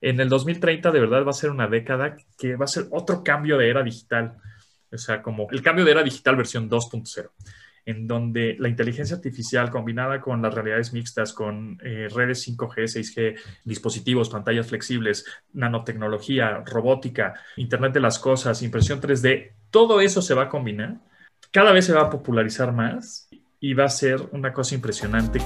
En el 2030 de verdad va a ser una década que va a ser otro cambio de era digital, o sea, como el cambio de era digital versión 2.0 en donde la inteligencia artificial combinada con las realidades mixtas, con eh, redes 5G, 6G, dispositivos, pantallas flexibles, nanotecnología, robótica, Internet de las Cosas, impresión 3D, todo eso se va a combinar. Cada vez se va a popularizar más y va a ser una cosa impresionante.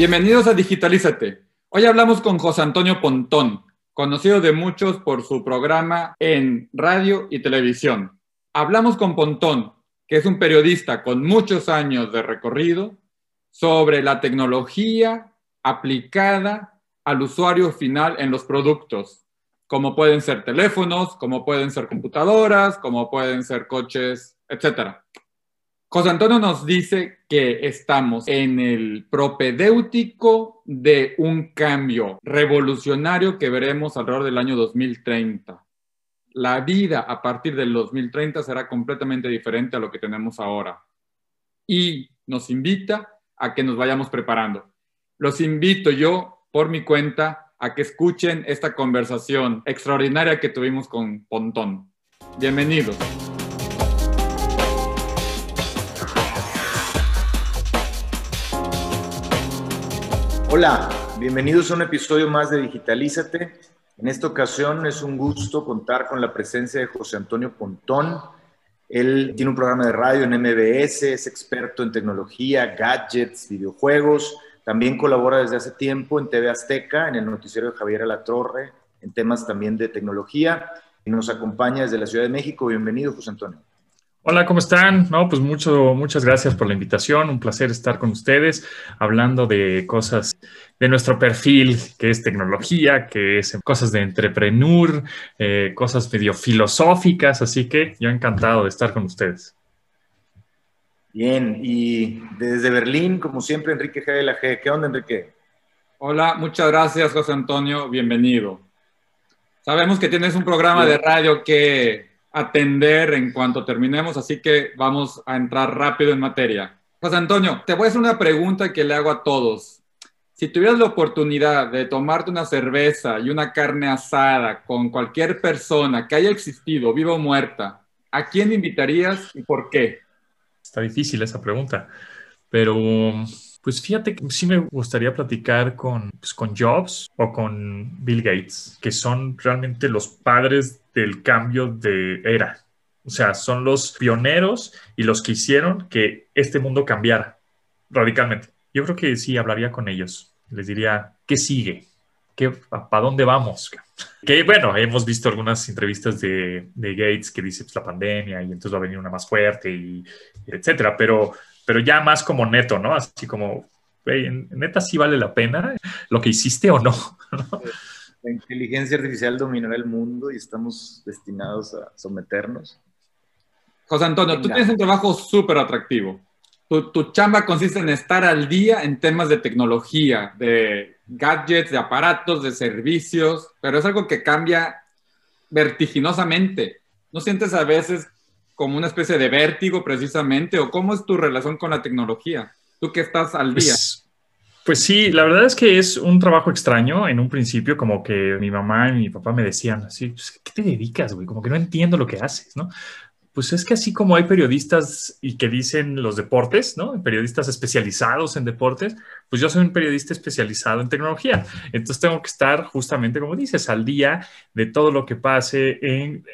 Bienvenidos a Digitalízate. Hoy hablamos con José Antonio Pontón, conocido de muchos por su programa en radio y televisión. Hablamos con Pontón, que es un periodista con muchos años de recorrido, sobre la tecnología aplicada al usuario final en los productos, como pueden ser teléfonos, como pueden ser computadoras, como pueden ser coches, etc. José Antonio nos dice que estamos en el propedéutico de un cambio revolucionario que veremos alrededor del año 2030. La vida a partir del 2030 será completamente diferente a lo que tenemos ahora. Y nos invita a que nos vayamos preparando. Los invito yo, por mi cuenta, a que escuchen esta conversación extraordinaria que tuvimos con Pontón. Bienvenidos. Hola, bienvenidos a un episodio más de Digitalízate. En esta ocasión es un gusto contar con la presencia de José Antonio Pontón. Él tiene un programa de radio en MBS, es experto en tecnología, gadgets, videojuegos. También colabora desde hace tiempo en TV Azteca, en el noticiero de Javier Alatorre, en temas también de tecnología. Y nos acompaña desde la Ciudad de México. Bienvenido, José Antonio. Hola, ¿cómo están? No, pues mucho, muchas gracias por la invitación. Un placer estar con ustedes hablando de cosas de nuestro perfil, que es tecnología, que es cosas de entrepreneur, eh, cosas medio filosóficas. Así que yo encantado de estar con ustedes. Bien, y desde Berlín, como siempre, Enrique G. de la G. ¿Qué onda, Enrique? Hola, muchas gracias, José Antonio. Bienvenido. Sabemos que tienes un programa de radio que atender en cuanto terminemos, así que vamos a entrar rápido en materia. José Antonio, te voy a hacer una pregunta que le hago a todos. Si tuvieras la oportunidad de tomarte una cerveza y una carne asada con cualquier persona que haya existido, viva o muerta, ¿a quién invitarías y por qué? Está difícil esa pregunta, pero pues fíjate que sí me gustaría platicar con, pues, con Jobs o con Bill Gates, que son realmente los padres del cambio de era. O sea, son los pioneros y los que hicieron que este mundo cambiara radicalmente. Yo creo que sí hablaría con ellos. Les diría, ¿qué sigue? ¿Qué, ¿Para dónde vamos? Que bueno, hemos visto algunas entrevistas de, de Gates que dice pues, la pandemia y entonces va a venir una más fuerte y etcétera, pero pero ya más como neto, ¿no? Así como, neta sí vale la pena lo que hiciste o no. La inteligencia artificial dominará el mundo y estamos destinados a someternos. José Antonio, tú tienes un trabajo súper atractivo. Tu, tu, chamba consiste en estar al día en temas de tecnología, de gadgets, de aparatos, de servicios, pero es algo que cambia vertiginosamente. ¿No sientes a veces como una especie de vértigo precisamente? ¿O cómo es tu relación con la tecnología? Tú que estás al día. Pues, pues, sí, la verdad es que es un trabajo extraño en un principio, como que mi mamá y mi papá me decían así, pues, ¿qué te dedicas, güey? Como que no entiendo lo que haces, ¿no? Pues es que así como hay periodistas y que dicen los deportes, ¿no? Periodistas especializados en deportes, pues yo soy un periodista especializado en tecnología. Entonces tengo que estar justamente, como dices, al día de todo lo que pase, en,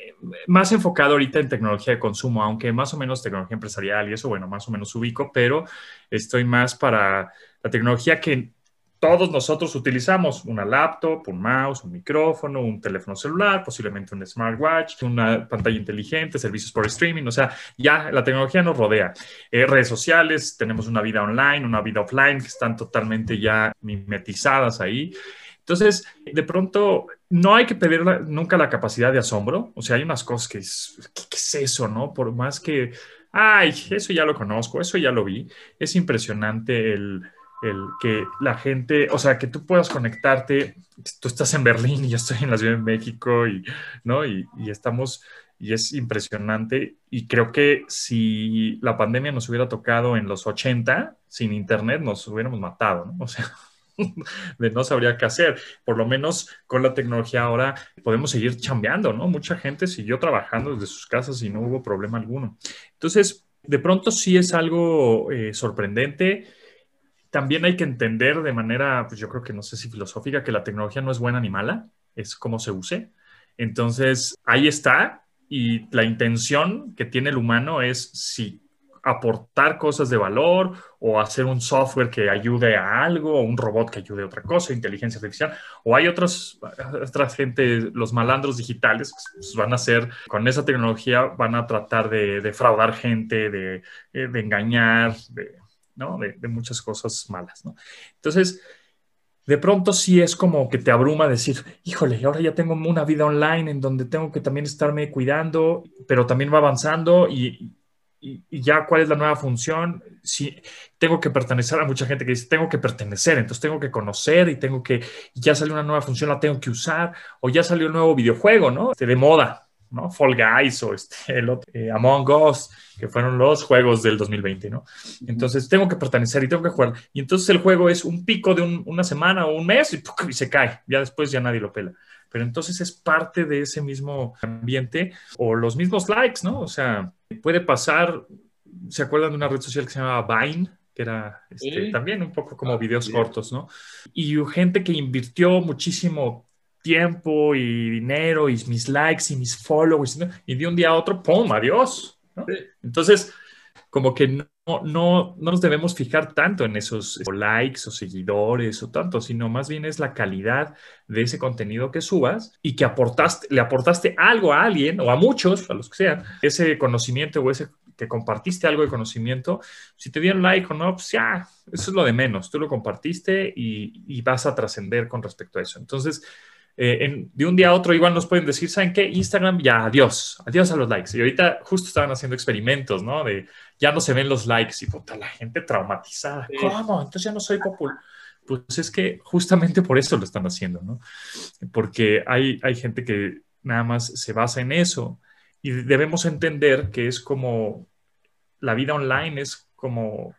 más enfocado ahorita en tecnología de consumo, aunque más o menos tecnología empresarial y eso, bueno, más o menos ubico, pero estoy más para la tecnología que todos nosotros utilizamos una laptop, un mouse, un micrófono, un teléfono celular, posiblemente un smartwatch, una pantalla inteligente, servicios por streaming, o sea, ya la tecnología nos rodea. Eh, redes sociales, tenemos una vida online, una vida offline que están totalmente ya mimetizadas ahí. Entonces, de pronto, no hay que pedir nunca la capacidad de asombro. O sea, hay unas cosas que es, ¿qué, ¿qué, es eso, no? Por más que, ay, eso ya lo conozco, eso ya lo vi. Es impresionante el, el que la gente, o sea, que tú puedas conectarte, tú estás en Berlín y yo estoy en la Ciudad de México y, ¿no? Y, estamos y es impresionante. Y creo que si la pandemia nos hubiera tocado en los 80, sin Internet, nos hubiéramos matado, ¿no? O sea, no sabría qué hacer. Por lo menos con la tecnología ahora podemos seguir chambeando, ¿no? Mucha gente siguió trabajando desde sus casas y no hubo problema alguno. Entonces, de pronto sí es algo eh, sorprendente. También hay que entender de manera, pues yo creo que no sé si filosófica, que la tecnología no es buena ni mala, es como se use. Entonces, ahí está, y la intención que tiene el humano es si aportar cosas de valor o hacer un software que ayude a algo o un robot que ayude a otra cosa, inteligencia artificial, o hay otros, otras gente, los malandros digitales, pues van a ser, con esa tecnología van a tratar de defraudar gente, de, eh, de engañar, de, ¿no? de, muchas cosas malas. ¿no? Entonces, de pronto sí es como que te abruma decir, híjole, ahora ya tengo una vida online en donde tengo que también estarme cuidando, pero también va avanzando y, ya cuál es la nueva función. Si tengo que pertenecer a mucha gente que dice, tengo que pertenecer, entonces tengo que conocer y tengo que, ya salió una nueva función, la tengo que usar, o ya salió un nuevo videojuego, ¿no? De moda, ¿no? Fall Guys o este, el eh, Among Us, que fueron los juegos del 2020, ¿no? Entonces tengo que pertenecer y tengo que jugar. Y entonces el juego es un pico de una semana o un mes y, se cae. Ya después ya nadie lo pela. Pero entonces es parte de ese mismo ambiente o los mismos likes, ¿no? O sea, puede pasar, ¿se acuerdan de una red social que se llamaba Vine? que era este, también un poco como ah, videos cortos, ¿no? Y gente que invirtió muchísimo tiempo y dinero y mis likes y mis followers, y de un día a otro, ¡pum! Adiós. Entonces, como que no, no, no nos debemos fijar tanto en esos likes o seguidores o tanto, sino más bien es la calidad de ese contenido que subas y que aportaste, le aportaste algo a alguien o a muchos, a los que sean, ese conocimiento o ese que compartiste algo de conocimiento, si te dieron like o no, pues ya, eso es lo de menos, tú lo compartiste y, y vas a trascender con respecto a eso. Entonces, eh, de un día a otro igual nos pueden decir, ¿saben qué? Instagram, ya, adiós, adiós a los likes. Y ahorita justo estaban haciendo experimentos, ¿no? De ya no se ven los likes y puta, la gente traumatizada. ¿Cómo? Entonces ya no soy popular. Pues es que justamente por eso lo están haciendo, ¿no? Porque hay, hay gente que nada más se basa en eso y debemos entender que es como la vida online es como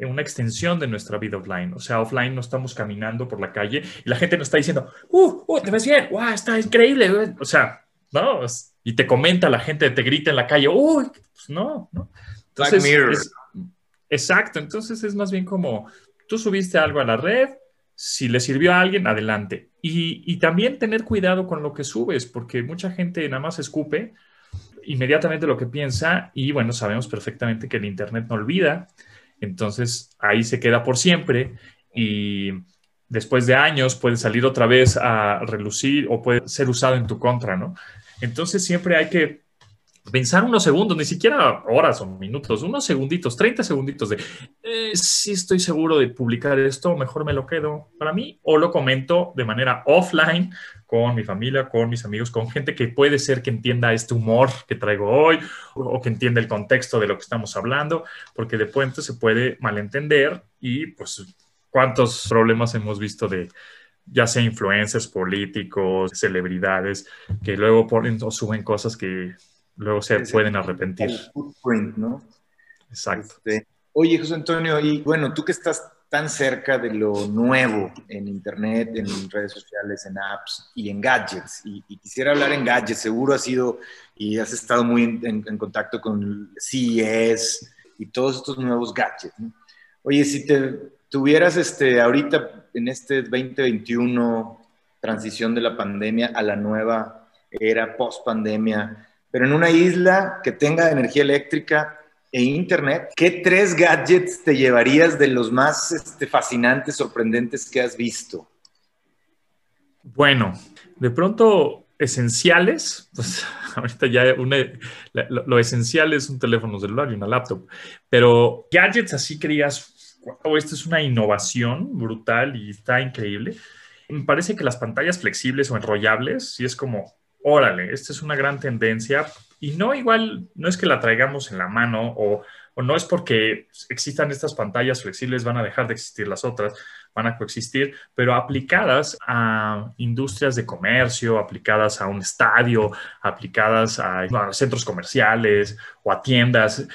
una extensión de nuestra vida offline. O sea, offline no estamos caminando por la calle y la gente nos está diciendo, ¡uh, uh te ves bien! ¡Wow, está increíble! O sea, ¿no? Y te comenta la gente, te grita en la calle, ¡uy! Pues no, ¿no? Entonces, exacto, entonces es más bien como tú subiste algo a la red, si le sirvió a alguien, adelante. Y, y también tener cuidado con lo que subes, porque mucha gente nada más escupe inmediatamente lo que piensa y bueno, sabemos perfectamente que el Internet no olvida entonces ahí se queda por siempre y después de años puede salir otra vez a relucir o puede ser usado en tu contra, ¿no? Entonces siempre hay que pensar unos segundos, ni siquiera horas o minutos, unos segunditos, 30 segunditos de eh, si estoy seguro de publicar esto, mejor me lo quedo para mí o lo comento de manera offline con mi familia, con mis amigos, con gente que puede ser que entienda este humor que traigo hoy o, que entienda el contexto de lo que estamos hablando, porque de puente se puede malentender y pues cuántos problemas hemos visto de ya sea influencers, políticos, celebridades, que luego ponen o suben cosas que luego se pueden arrepentir. ¿no? Exacto. Este, oye, José Antonio, y bueno, tú que estás tan cerca de lo nuevo en Internet, en redes sociales, en apps y en gadgets. Y, quisiera hablar en gadgets, seguro has sido y has estado muy en, contacto con CES y todos estos nuevos gadgets. Oye, si te tuvieras este, ahorita en este 2021 transición de la pandemia a la nueva era post pandemia, pero en una isla que tenga energía eléctrica, e Internet, ¿qué tres gadgets te llevarías de los más este, fascinantes, sorprendentes que has visto? Bueno, de pronto esenciales, pues ahorita ya lo, esencial es un teléfono celular y una laptop, pero gadgets así creías, wow, esto es una innovación brutal y está increíble. Me parece que las pantallas flexibles o enrollables, sí es como, órale, esta es una gran tendencia. Y no igual, no es que la traigamos en la mano o, o no es porque existan estas pantallas flexibles, van a dejar de existir las otras, van a coexistir, pero aplicadas a industrias de comercio, aplicadas a un estadio, aplicadas a, centros comerciales o a tiendas,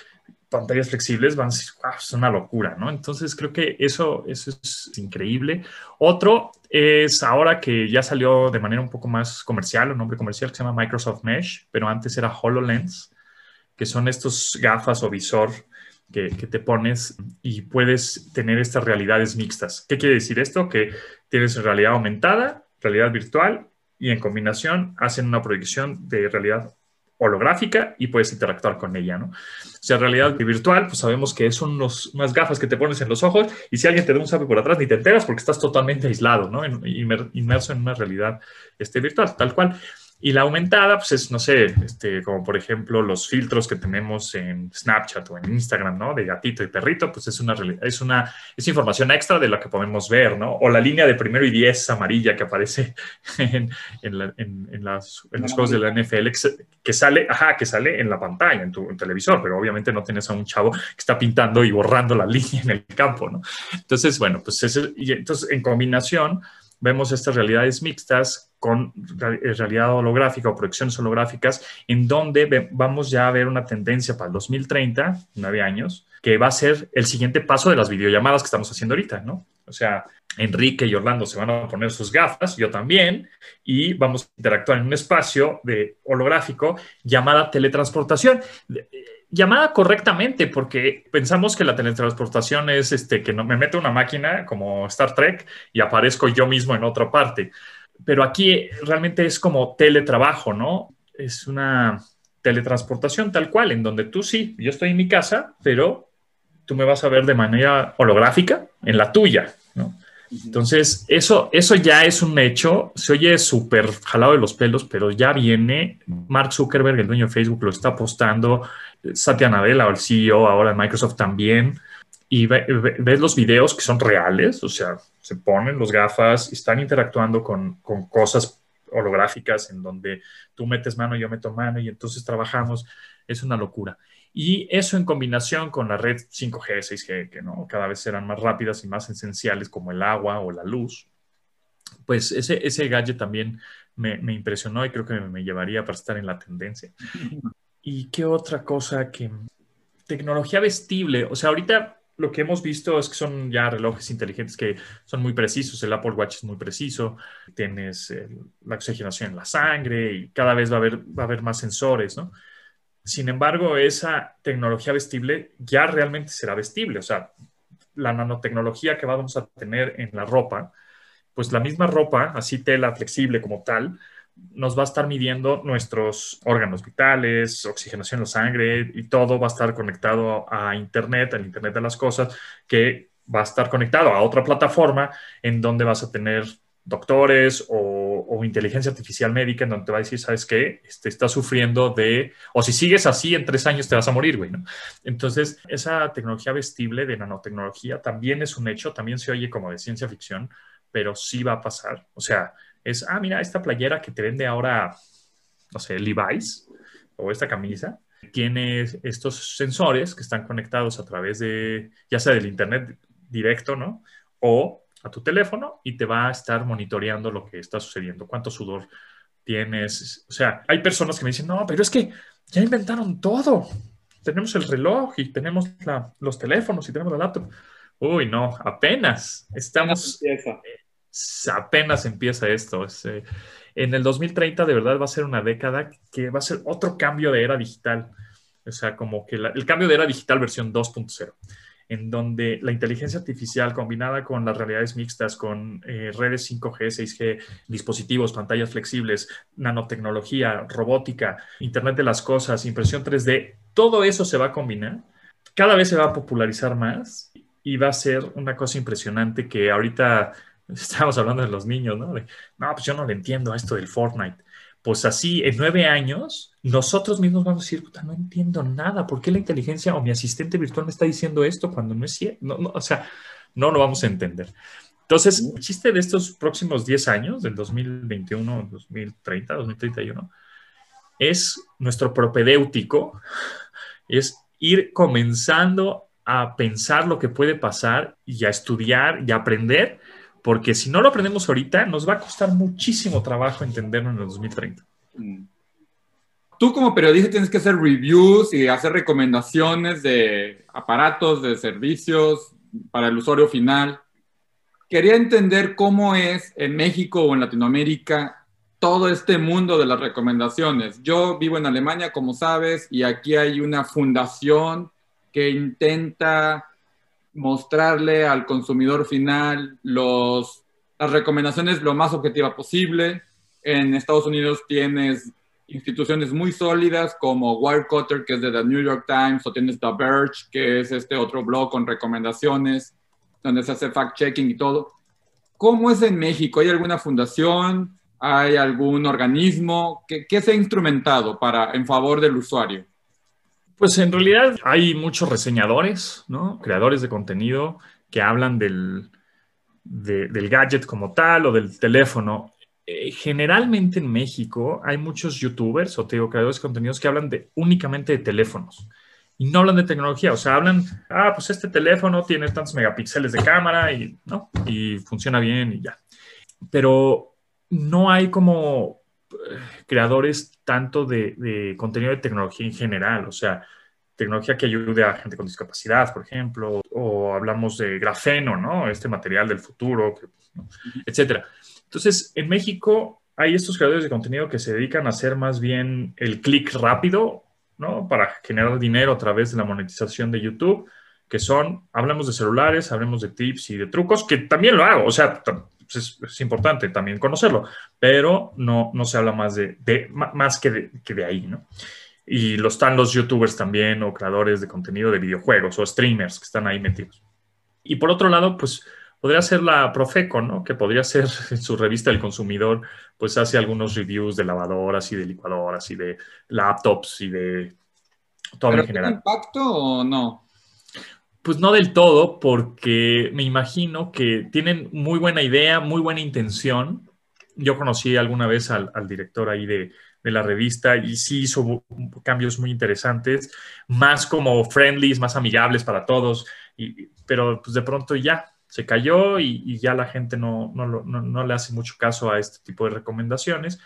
pantallas flexibles van a decir, es una locura, ¿no? Entonces creo que eso, eso es increíble. Otro es ahora que ya salió de manera un poco más comercial, un nombre comercial que se llama Microsoft Mesh, pero antes era HoloLens, que son estos gafas o visor que, te pones y puedes tener estas realidades mixtas. ¿Qué quiere decir esto? Que tienes realidad aumentada, realidad virtual y en combinación hacen una proyección de realidad holográfica y puedes interactuar con ella, ¿no? O sea, realidad virtual, pues sabemos que son unas gafas que te pones en los ojos y si alguien te da un sape por atrás ni te enteras porque estás totalmente aislado, ¿no? inmerso en una realidad este, virtual, tal cual. Y la aumentada, pues es, no sé, este, como por ejemplo los filtros que tenemos en Snapchat o en Instagram, ¿no? De gatito y perrito, pues es una, es una es información extra de lo que podemos ver, ¿no? O la línea de primero y diez amarilla que aparece en, en, en, las, en los juegos de la NFL, que sale, ajá, que sale en la pantalla, en tu televisor, pero obviamente no tienes a un chavo que está pintando y borrando la línea en el campo, ¿no? Entonces, bueno, pues es, y entonces en combinación vemos estas realidades mixtas con eh, realidad holográfica o proyecciones holográficas, en donde vamos ya a ver una tendencia para el 2030, nueve años, que va a ser el siguiente paso de las videollamadas que estamos haciendo ahorita, ¿no? O sea, Enrique y Orlando se van a poner sus gafas, yo también, y vamos a interactuar en un espacio de holográfico llamada teletransportación llamada correctamente, porque pensamos que la teletransportación es este, que no me meto una máquina como Star Trek y aparezco yo mismo en otra parte pero aquí realmente es como teletrabajo, ¿no? Es una teletransportación tal cual, en donde tú sí, yo estoy en mi casa, pero tú me vas a ver de manera holográfica en la tuya, ¿no? Entonces, eso, eso ya es un hecho, se oye súper jalado de los pelos, pero ya viene. Mark Zuckerberg, el dueño de Facebook, lo está apostando, Satya Nadella, el CEO ahora de Microsoft también, y ves los videos que son reales, o sea, se ponen los gafas y están interactuando con, con, cosas holográficas en donde tú metes mano, yo meto mano y entonces trabajamos. Es una locura. Y eso en combinación con la red 5G, 6G, que ¿no? cada vez serán más rápidas y más esenciales como el agua o la luz, pues ese, ese gadget también me, me impresionó y creo que me, me llevaría para estar en la tendencia. ¿Y qué otra cosa que... Tecnología vestible, o sea, ahorita lo que hemos visto es que son ya relojes inteligentes que son muy precisos. El Apple Watch es muy preciso. Tienes la oxigenación en la sangre y cada vez va a haber, va a haber más sensores, ¿no? Sin embargo, esa tecnología vestible ya realmente será vestible. O sea, la nanotecnología que vamos a tener en la ropa, pues la misma ropa, así tela flexible como tal, nos va a estar midiendo nuestros órganos vitales, oxigenación de la sangre y todo va a estar conectado a Internet, al Internet de las cosas, que va a estar conectado a otra plataforma en donde vas a tener doctores o, inteligencia artificial médica en donde te va a decir, ¿sabes qué? Este, está sufriendo de, o si sigues así, en tres años te vas a morir, güey, ¿no? Entonces, esa tecnología vestible de nanotecnología también es un hecho, también se oye como de ciencia ficción, pero sí va a pasar. O sea, es, ah, mira, esta playera que te vende ahora, no sé, Levi's o esta camisa, tiene estos sensores que están conectados a través de, ya sea del Internet directo, ¿no? O a tu teléfono y te va a estar monitoreando lo que está sucediendo, cuánto sudor tienes. O sea, hay personas que me dicen, no, pero es que ya inventaron todo. Tenemos el reloj y tenemos los teléfonos y tenemos la laptop. Uy, no, apenas estamos apenas empieza esto. Eh, en el 2030 de verdad va a ser una década que va a ser otro cambio de era digital. O sea, como que el cambio de era digital versión 2.0, en donde la inteligencia artificial combinada con las realidades mixtas, con eh, redes 5G, 6G, dispositivos, pantallas flexibles, nanotecnología, robótica, Internet de las Cosas, impresión 3D, todo eso se va a combinar. Cada vez se va a popularizar más y va a ser una cosa impresionante que ahorita Estábamos hablando de los niños, ¿no? no, pues yo no le entiendo a esto del Fortnite. Pues así, en nueve años, nosotros mismos vamos a decir, puta, no entiendo nada. ¿Por qué la inteligencia o mi asistente virtual me está diciendo esto cuando no es cierto? No, o sea, no lo vamos a entender. Entonces, el chiste de estos próximos 10 años, del 2021, 2030, 2031, es nuestro propedéutico, es ir comenzando a pensar lo que puede pasar y a estudiar y a aprender, porque si no lo aprendemos ahorita, nos va a costar muchísimo trabajo entenderlo en el 2030. Mm. Tú como periodista tienes que hacer reviews y hacer recomendaciones de aparatos, de servicios para el usuario final. Quería entender cómo es en México o en Latinoamérica todo este mundo de las recomendaciones. Yo vivo en Alemania, como sabes, y aquí hay una fundación que intenta mostrarle al consumidor final las recomendaciones lo más objetiva posible. En Estados Unidos tienes instituciones muy sólidas como Wirecutter, que es de The New York Times, o tienes The Verge, que es este otro blog con recomendaciones, donde se hace fact-checking y todo. ¿Cómo es en México? ¿Hay alguna fundación? ¿Hay algún organismo? ¿Qué, qué se ha instrumentado para, en favor del usuario? Pues en realidad hay muchos reseñadores, ¿no? Creadores de contenido que hablan del, del gadget como tal o del teléfono. Eh, generalmente en México hay muchos youtubers o te digo, creadores de contenidos que hablan únicamente de teléfonos y no hablan de tecnología. O sea, hablan, ah, pues este teléfono tiene tantos megapíxeles de cámara y, ¿no? y funciona bien y ya. Pero no hay como creadores tanto de, contenido de tecnología en general, o sea, tecnología que ayude a gente con discapacidad, por ejemplo, o hablamos de grafeno, ¿no? Este material del futuro, etcétera. Entonces, en México hay estos creadores de contenido que se dedican a hacer más bien el clic rápido, ¿no? Para generar dinero a través de la monetización de YouTube, que son, hablamos de celulares, hablamos de tips y de trucos, que también lo hago, o sea, pues, es, importante también conocerlo, pero no, no se habla más, de, más que de, que de ahí, ¿no? Y lo están los youtubers también o creadores de contenido de videojuegos o streamers que están ahí metidos. Y por otro lado, pues podría ser la Profeco, ¿no? Que podría ser en su revista El Consumidor, pues hace algunos reviews de lavadoras y de licuadoras y de laptops y de todo en general. ¿Tiene impacto o no? Pues no del todo, porque me imagino que tienen muy buena idea, muy buena intención. Yo conocí alguna vez al, director ahí de, la revista y sí hizo cambios muy interesantes, más como friendlies, más amigables para todos, y, pero pues de pronto ya se cayó y, ya la gente no, no, le hace mucho caso a este tipo de recomendaciones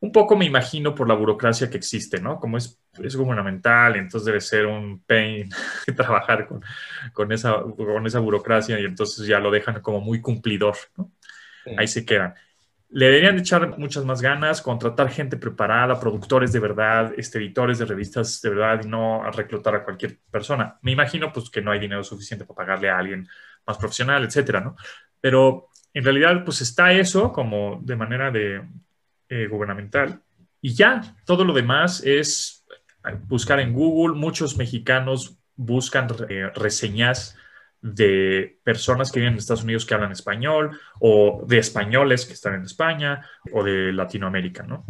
un poco me imagino por la burocracia que existe, ¿no? Como es, es gubernamental, entonces debe ser un pain trabajar con, con, esa, con esa burocracia y entonces ya lo dejan como muy cumplidor, ¿no? Ahí se quedan. Le deberían echar muchas más ganas, contratar gente preparada, productores de verdad, este, editores de revistas de verdad y no reclutar a cualquier persona. Me imagino pues que no hay dinero suficiente para pagarle a alguien más profesional, etcétera, ¿no? Pero en realidad pues está eso como de manera de eh, gubernamental. Y ya, todo lo demás es buscar en Google. Muchos mexicanos buscan eh, reseñas de personas que viven en Estados Unidos que hablan español o de españoles que están en España o de Latinoamérica, ¿no?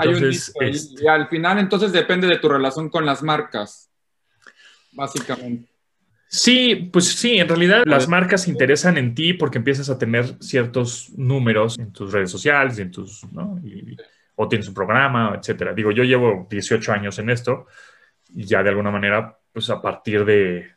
Entonces, este y al final entonces depende de tu relación con las marcas, básicamente. Sí, pues sí, en realidad las marcas se interesan en ti porque empiezas a tener ciertos números en tus redes sociales, en tus, ¿no? o tienes un programa, etcétera. Digo, yo llevo 18 años en esto y ya de alguna manera, pues a partir de,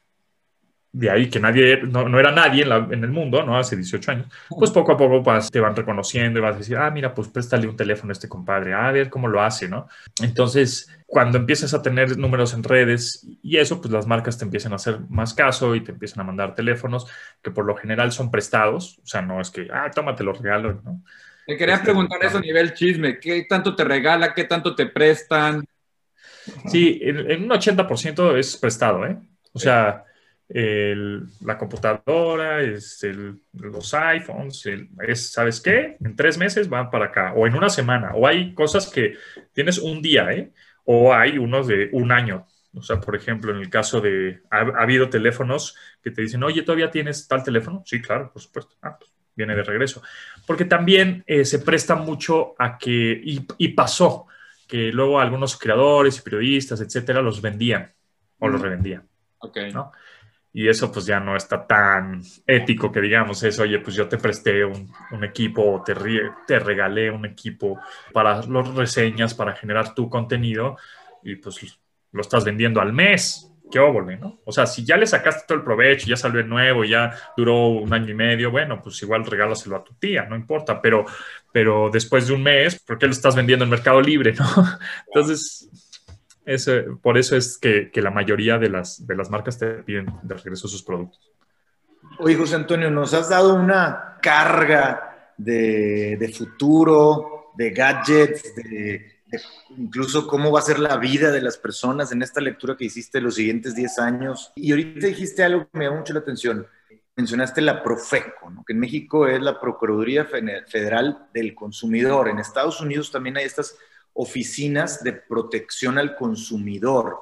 de ahí que nadie, no, era nadie en, el mundo, ¿no? Hace 18 años, pues poco a poco pues, te van reconociendo y vas a decir, ah, mira, pues préstale un teléfono a este compadre, a ver cómo lo hace, ¿no? Entonces, cuando empiezas a tener números en redes y eso, pues las marcas te empiezan a hacer más caso y te empiezan a mandar teléfonos que por lo general son prestados, o sea, no es que, ah, tómate los regalos, ¿no? Te quería este, preguntar eso a nivel chisme, ¿qué tanto te regala, qué tanto te prestan? Sí, en, un 80% es prestado, ¿eh? O sea la computadora, es los iPhones, es, ¿sabes qué? En tres meses van para acá, o en una semana, o hay cosas que tienes un día, ¿eh? O hay unos de un año. O sea, por ejemplo, en el caso de, ha, habido teléfonos que te dicen, oye, ¿todavía tienes tal teléfono? Sí, claro, por supuesto. Ah, pues viene de regreso. Porque también eh, se presta mucho a que, y, y, pasó, que luego algunos creadores y periodistas, etcétera, los vendían o los revendían. Ok. ¿no? Y eso pues ya no está tan ético que digamos eso, oye, pues yo te presté un, equipo o te, te regalé un equipo para las reseñas, para generar tu contenido y pues lo estás vendiendo al mes qué óvole, ¿no? O sea, si ya le sacaste todo el provecho, ya salió el nuevo, ya duró un año y medio, bueno, pues igual regálaselo a tu tía, no importa, pero, pero después de un mes, ¿por qué lo estás vendiendo en Mercado Libre, no? Entonces, por eso es que, que, la mayoría de las, de las marcas te piden de regreso sus productos. Oye, José Antonio, nos has dado una carga de, de futuro, de gadgets, de incluso cómo va a ser la vida de las personas en esta lectura que hiciste los siguientes 10 años. Y ahorita dijiste algo que me llamó mucho la atención. Mencionaste la Profeco, que en México es la Procuraduría Federal del Consumidor. En Estados Unidos también hay estas oficinas de protección al consumidor.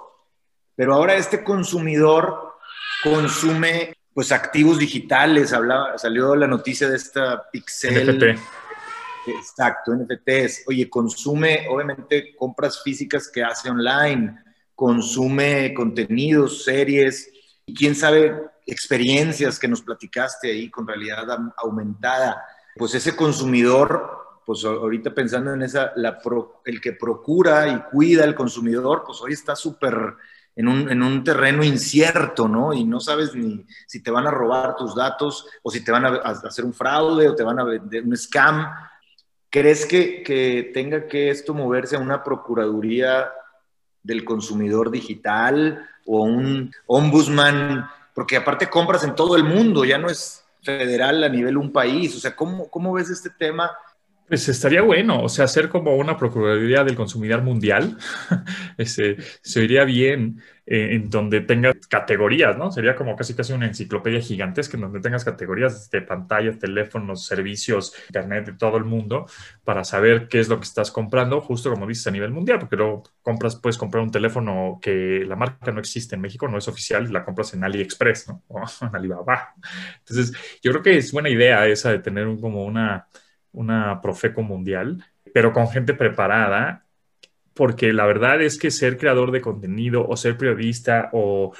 Pero ahora este consumidor consume pues activos digitales, hablaba, salió la noticia de esta Pixel. Exacto, NFTs. Oye, consume, obviamente, compras físicas que hace online, consume contenidos, series, y quién sabe, experiencias que nos platicaste ahí con realidad aumentada. Pues ese consumidor, pues ahorita pensando en esa, la el que procura y cuida al consumidor, pues hoy está súper en un, en un, terreno incierto, ¿no? Y no sabes ni si te van a robar tus datos o si te van a, hacer un fraude o te van a vender un scam. ¿Crees que, tenga que esto moverse a una procuraduría del consumidor digital o un ombudsman? Porque aparte compras en todo el mundo, ya no es federal a nivel un país. O sea, ¿cómo, cómo ves este tema pues estaría bueno, o sea, hacer como una Procuraduría del Consumidor Mundial, ese, se iría bien eh, en donde tenga categorías, ¿no? Sería como casi casi una enciclopedia gigantesca en donde tengas categorías de pantallas, teléfonos, servicios, internet de todo el mundo para saber qué es lo que estás comprando, justo como dices a nivel mundial, porque luego compras, puedes comprar un teléfono que la marca no existe en México, no es oficial, y la compras en AliExpress, ¿no? O en Alibaba. Entonces, yo creo que es buena idea esa de tener un, como una una Profeco mundial, pero con gente preparada, porque la verdad es que ser creador de contenido o ser periodista o,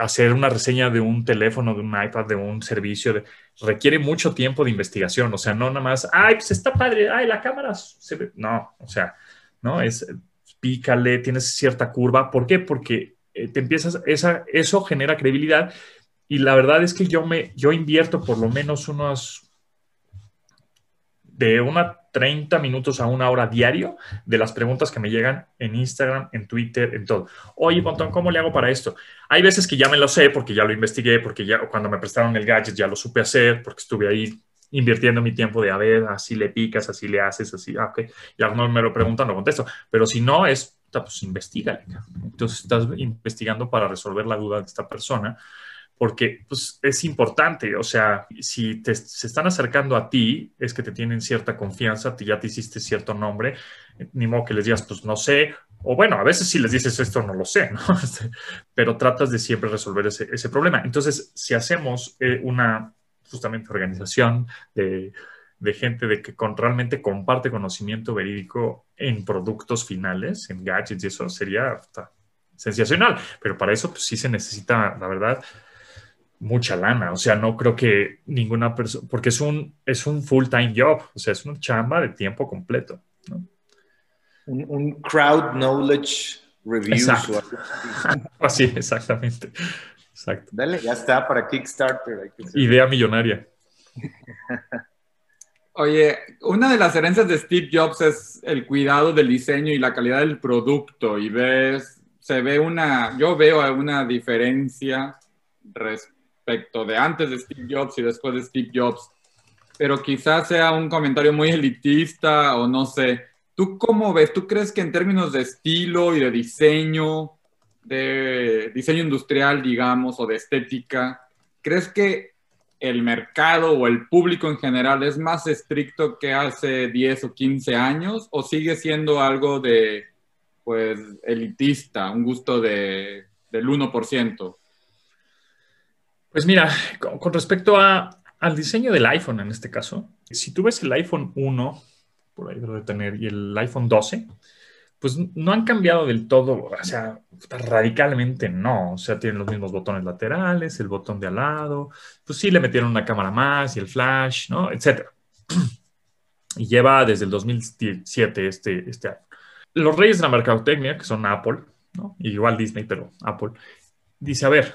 hacer una reseña de un teléfono, de un iPad, de un servicio, requiere mucho tiempo de investigación. O sea, no nada más, ay, pues está padre, ay, la cámara se ve. No, o sea, no, es pícale, tienes cierta curva. ¿Por qué? Porque eh, te empiezas, esa, eso genera credibilidad. Y la verdad es que yo me, yo invierto por lo menos unos de una 30 minutos a una hora diario de las preguntas que me llegan en Instagram, en Twitter, en todo. Oye, Pontón, ¿cómo le hago para esto? Hay veces que ya me lo sé porque ya lo investigué, porque ya cuando me prestaron el gadget ya lo supe hacer, porque estuve ahí invirtiendo mi tiempo de, a ver, así le picas, así le haces, así, ah, ok. Ya no me lo preguntan, lo contesto. Pero si no, es, pues investiga. Entonces estás investigando para resolver la duda de esta persona porque pues, es importante, o sea, si te, se están acercando a ti, es que te tienen cierta confianza, ya te hiciste cierto nombre, ni modo que les digas, pues no sé, o bueno, a veces si les dices esto no lo sé, ¿no? Este, pero tratas de siempre resolver ese, ese problema. Entonces, si hacemos eh, una justamente organización de, de gente de que con, realmente comparte conocimiento verídico en productos finales, en gadgets y eso, sería sensacional. Pero para eso pues, sí se necesita, la verdad, mucha lana. O sea, no creo que ninguna persona, porque es un, es un full-time job, o sea, es una chamba de tiempo completo. Un, crowd knowledge review. Exacto. Así, exactamente. Exacto. Dale, ya está para Kickstarter. Idea millonaria. Oye, una de las herencias de Steve Jobs es el cuidado del diseño y la calidad del producto. Y ves, se ve una, yo veo una diferencia respecto de antes de Steve Jobs y después de Steve Jobs, pero quizás sea un comentario muy elitista o no sé. ¿Tú cómo ves? ¿Tú crees que en términos de estilo y de diseño, de diseño industrial, digamos, o de estética, crees que el mercado o el público en general es más estricto que hace 10 o 15 años o sigue siendo algo de, pues, elitista, un gusto de, del 1%? Pues mira, con, respecto al diseño del iPhone en este caso, si tú ves el iPhone 1, por ahí debe tener, y el iPhone 12, pues no han cambiado del todo, o sea, radicalmente no. O sea, tienen los mismos botones laterales, el botón de al lado, pues sí le metieron una cámara más y el flash, ¿no? Etcétera. Y lleva desde el 2007 este, este año. Los reyes de la mercadotecnia, que son Apple, ¿no? igual Disney, pero Apple, dice, a ver,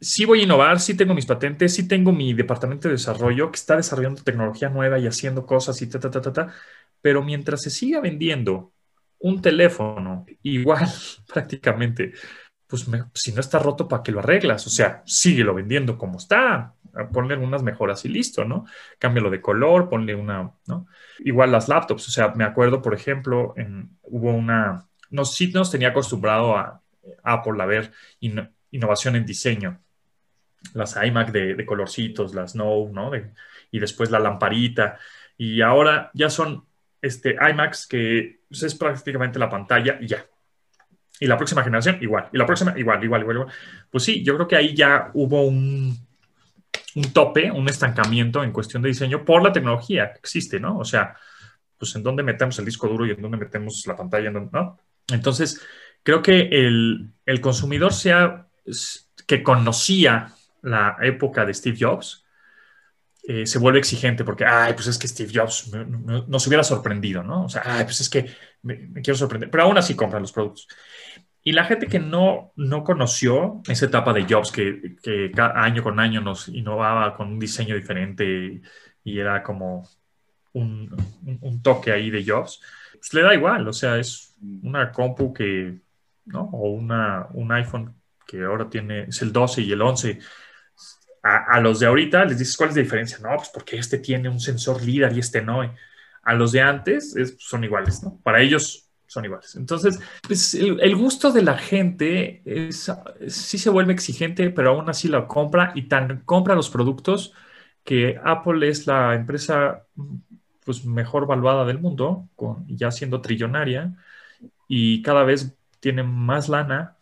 sí voy a innovar, sí tengo mis patentes, sí tengo mi departamento de desarrollo que está desarrollando tecnología nueva y haciendo cosas y ta, ta, ta, ta, ta, pero mientras se siga vendiendo un teléfono igual prácticamente, pues si no está roto, ¿para qué lo arreglas? O sea, síguelo vendiendo como está, ponle unas mejoras y listo, ¿no? Cámbialo de color, ponle una, ¿no? Igual las laptops, o sea, me acuerdo, por ejemplo, en, hubo una, nos, sí nos tenía acostumbrado a Apple a ver innovación en diseño. Las iMac de, colorcitos, las No, ¿no? y después la lamparita. Y ahora ya son este, iMacs que pues, es prácticamente la pantalla y ya. Y la próxima generación, igual. Y la próxima, igual, igual, igual, igual. Pues sí, yo creo que ahí ya hubo un, un tope, un estancamiento en cuestión de diseño por la tecnología que existe, ¿no? O sea, pues en dónde metemos el disco duro y en dónde metemos la pantalla, ¿no? Entonces, creo que el, el consumidor sea que conocía la época de Steve Jobs, eh, se vuelve exigente porque, ay, pues es que Steve Jobs nos hubiera sorprendido, ¿no? O sea, ay, pues es que me, quiero sorprender, pero aún así compran los productos. Y la gente que no, no conoció esa etapa de Jobs, que, que cada año con año nos innovaba con un diseño diferente y, era como un, un, toque ahí de Jobs, pues le da igual, o sea, es una compu que, ¿no? O una, un iPhone que ahora tiene, es el 12 y el 11. A, los de ahorita les dices cuál es la diferencia. No, pues porque este tiene un sensor LIDAR y este no. A los de antes son iguales, ¿no? Para ellos son iguales. Entonces, pues el, gusto de la gente es, sí se vuelve exigente, pero aún así lo compra y tan compra los productos que Apple es la empresa pues mejor valuada del mundo, con, ya siendo trillonaria, y cada vez tiene más lana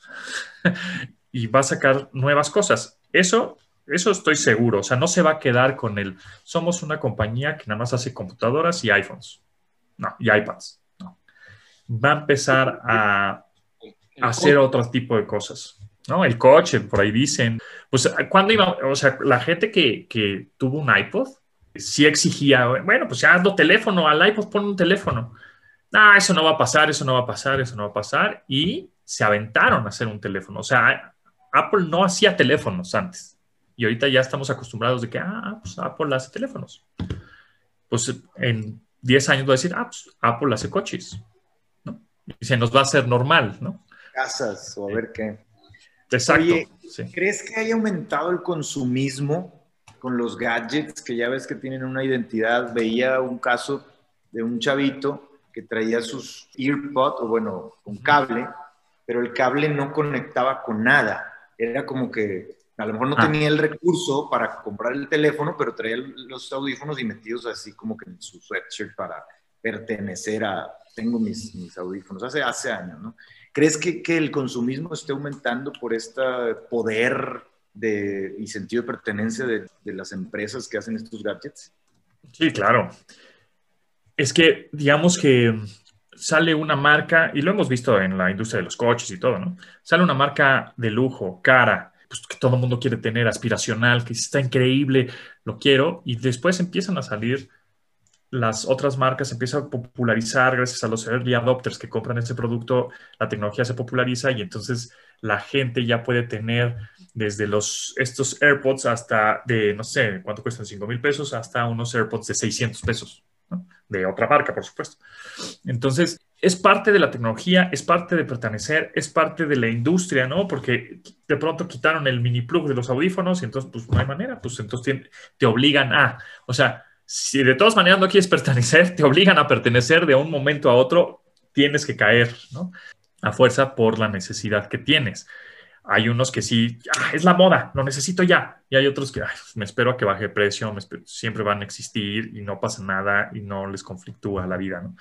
y va a sacar nuevas cosas. Eso, eso estoy seguro. O sea, no se va a quedar con el, somos una compañía que nada más hace computadoras y iPhones. No, y iPads. No. Va a empezar a, hacer otro tipo de cosas. ¿no? El coche, por ahí dicen. Pues, cuando iba, o sea, la gente que, que tuvo un iPod, sí exigía, bueno, pues ya hazlo teléfono, al iPod pon un teléfono. No, eso no va a pasar, eso no va a pasar, eso no va a pasar. Y se aventaron a hacer un teléfono. O sea, Apple no hacía teléfonos antes. Y ahorita ya estamos acostumbrados de que, ah, pues Apple hace teléfonos. Pues en 10 años va a decir, ah, pues Apple hace coches. ¿no? Y se nos va a hacer normal, ¿no? Casas o a ver qué. Exacto. ¿crees que haya aumentado el consumismo con los gadgets que ya ves que tienen una identidad? Veía un caso de un chavito que traía sus earpods, o bueno, con cable, pero el cable no conectaba con nada. Era como que a lo mejor no ah. tenía el recurso para comprar el teléfono, pero traía los audífonos y metidos así como que en su sweatshirt para pertenecer a, tengo mis, mis audífonos, hace, hace años, ¿no? ¿Crees que, que, el consumismo esté aumentando por este poder de, y sentido de pertenencia de, de las empresas que hacen estos gadgets? Sí, claro. Es que, digamos que sale una marca, y lo hemos visto en la industria de los coches y todo, ¿no? Sale una marca de lujo, cara, pues que todo el mundo quiere tener, aspiracional, que está increíble, lo quiero, y después empiezan a salir las otras marcas, empiezan a popularizar gracias a los early adopters que compran ese producto, la tecnología se populariza y entonces la gente ya puede tener desde los, estos AirPods hasta de, no sé, ¿cuánto cuestan? 5 mil pesos hasta unos AirPods de 600 pesos de otra marca, por supuesto. Entonces, es parte de la tecnología, es parte de pertenecer, es parte de la industria, ¿no? Porque de pronto quitaron el mini plug de los audífonos y entonces, pues no hay manera, pues entonces te, obligan a, o sea, si de todas maneras no quieres pertenecer, te obligan a pertenecer de un momento a otro, tienes que caer, ¿no? A fuerza por la necesidad que tienes. Hay unos que sí, ah, es la moda, lo necesito ya. Y hay otros que me espero a que baje precio, siempre van a existir y no pasa nada y no les conflictúa la vida, ¿no?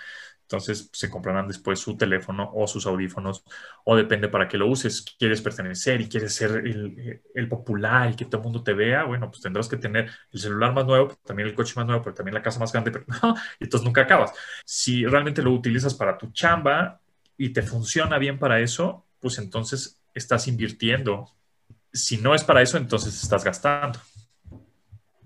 Entonces se comprarán después su teléfono o sus audífonos, o depende para qué lo uses. ¿Quieres pertenecer y quieres ser el, popular y que todo el mundo te vea? Bueno, pues tendrás que tener el celular más nuevo, también el coche más nuevo, pero también la casa más grande, pero no, entonces nunca acabas. Si realmente lo utilizas para tu chamba y te funciona bien para eso, pues entonces estás invirtiendo. Si no es para eso, entonces estás gastando.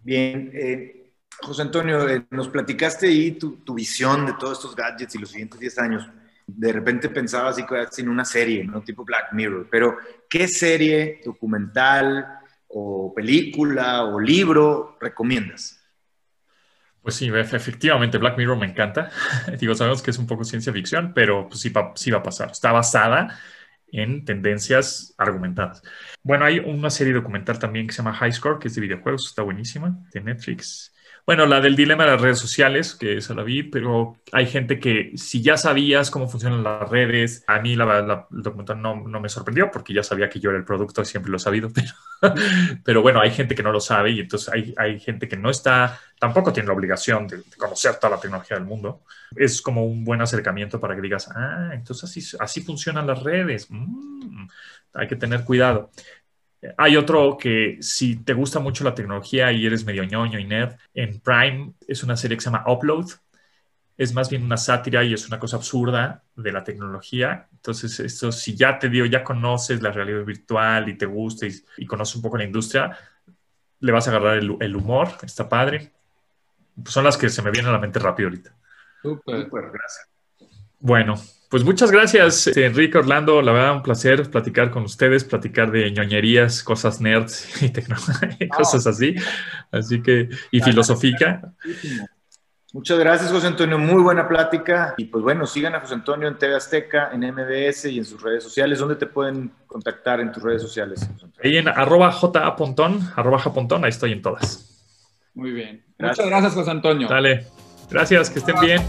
Bien, eh, José Antonio, eh, nos platicaste ahí tu, visión de todos estos gadgets y los siguientes 10 años. de repente pensaba así en una serie, ¿no? Tipo Black Mirror. Pero, ¿qué serie, documental o película o libro recomiendas? Pues sí, efectivamente, Black Mirror me encanta. Digo, sabemos que es un poco ciencia ficción, pero pues sí, sí va a pasar. Está basada en tendencias argumentadas. Bueno, hay una serie documental también que se llama High Score, que es de videojuegos, está buenísima, de Netflix. Bueno, la del dilema de las redes sociales, que esa la vi, pero hay gente que si ya sabías cómo funcionan las redes, a mí la, el documental no, no, me sorprendió porque ya sabía que yo era el producto, siempre lo he sabido, pero, pero bueno, hay gente que no lo sabe y entonces hay, hay gente que no está, tampoco tiene la obligación de, conocer toda la tecnología del mundo. Es como un buen acercamiento para que digas, ah, entonces así, así funcionan las redes. Mm, hay que tener cuidado. Hay otro que si te gusta mucho la tecnología y eres medio ñoño y nerd, en Prime es una serie que se llama Upload. Es más bien una sátira y es una cosa absurda de la tecnología. Entonces, esto, si ya te dio, ya conoces la realidad virtual y te gusta y, conoces un poco la industria, le vas a agarrar el, humor, está padre. son las que se me vienen a la mente rápido ahorita. Súper, gracias. Bueno, pues muchas gracias, este, Enrique Orlando. La verdad, un placer platicar con ustedes, platicar de ñoñerías, cosas nerds y, cosas así. Así que, y filosófica. Muchas gracias, José Antonio. Muy buena plática. Y pues bueno, sigan a José Antonio en TV Azteca, en MBS y en sus redes sociales. ¿Dónde te pueden contactar en tus redes sociales? Ahí en arroba japontón, arroba japontón, ahí estoy en todas. Muy bien. Muchas gracias, José Antonio. Dale. Gracias, que estén bien.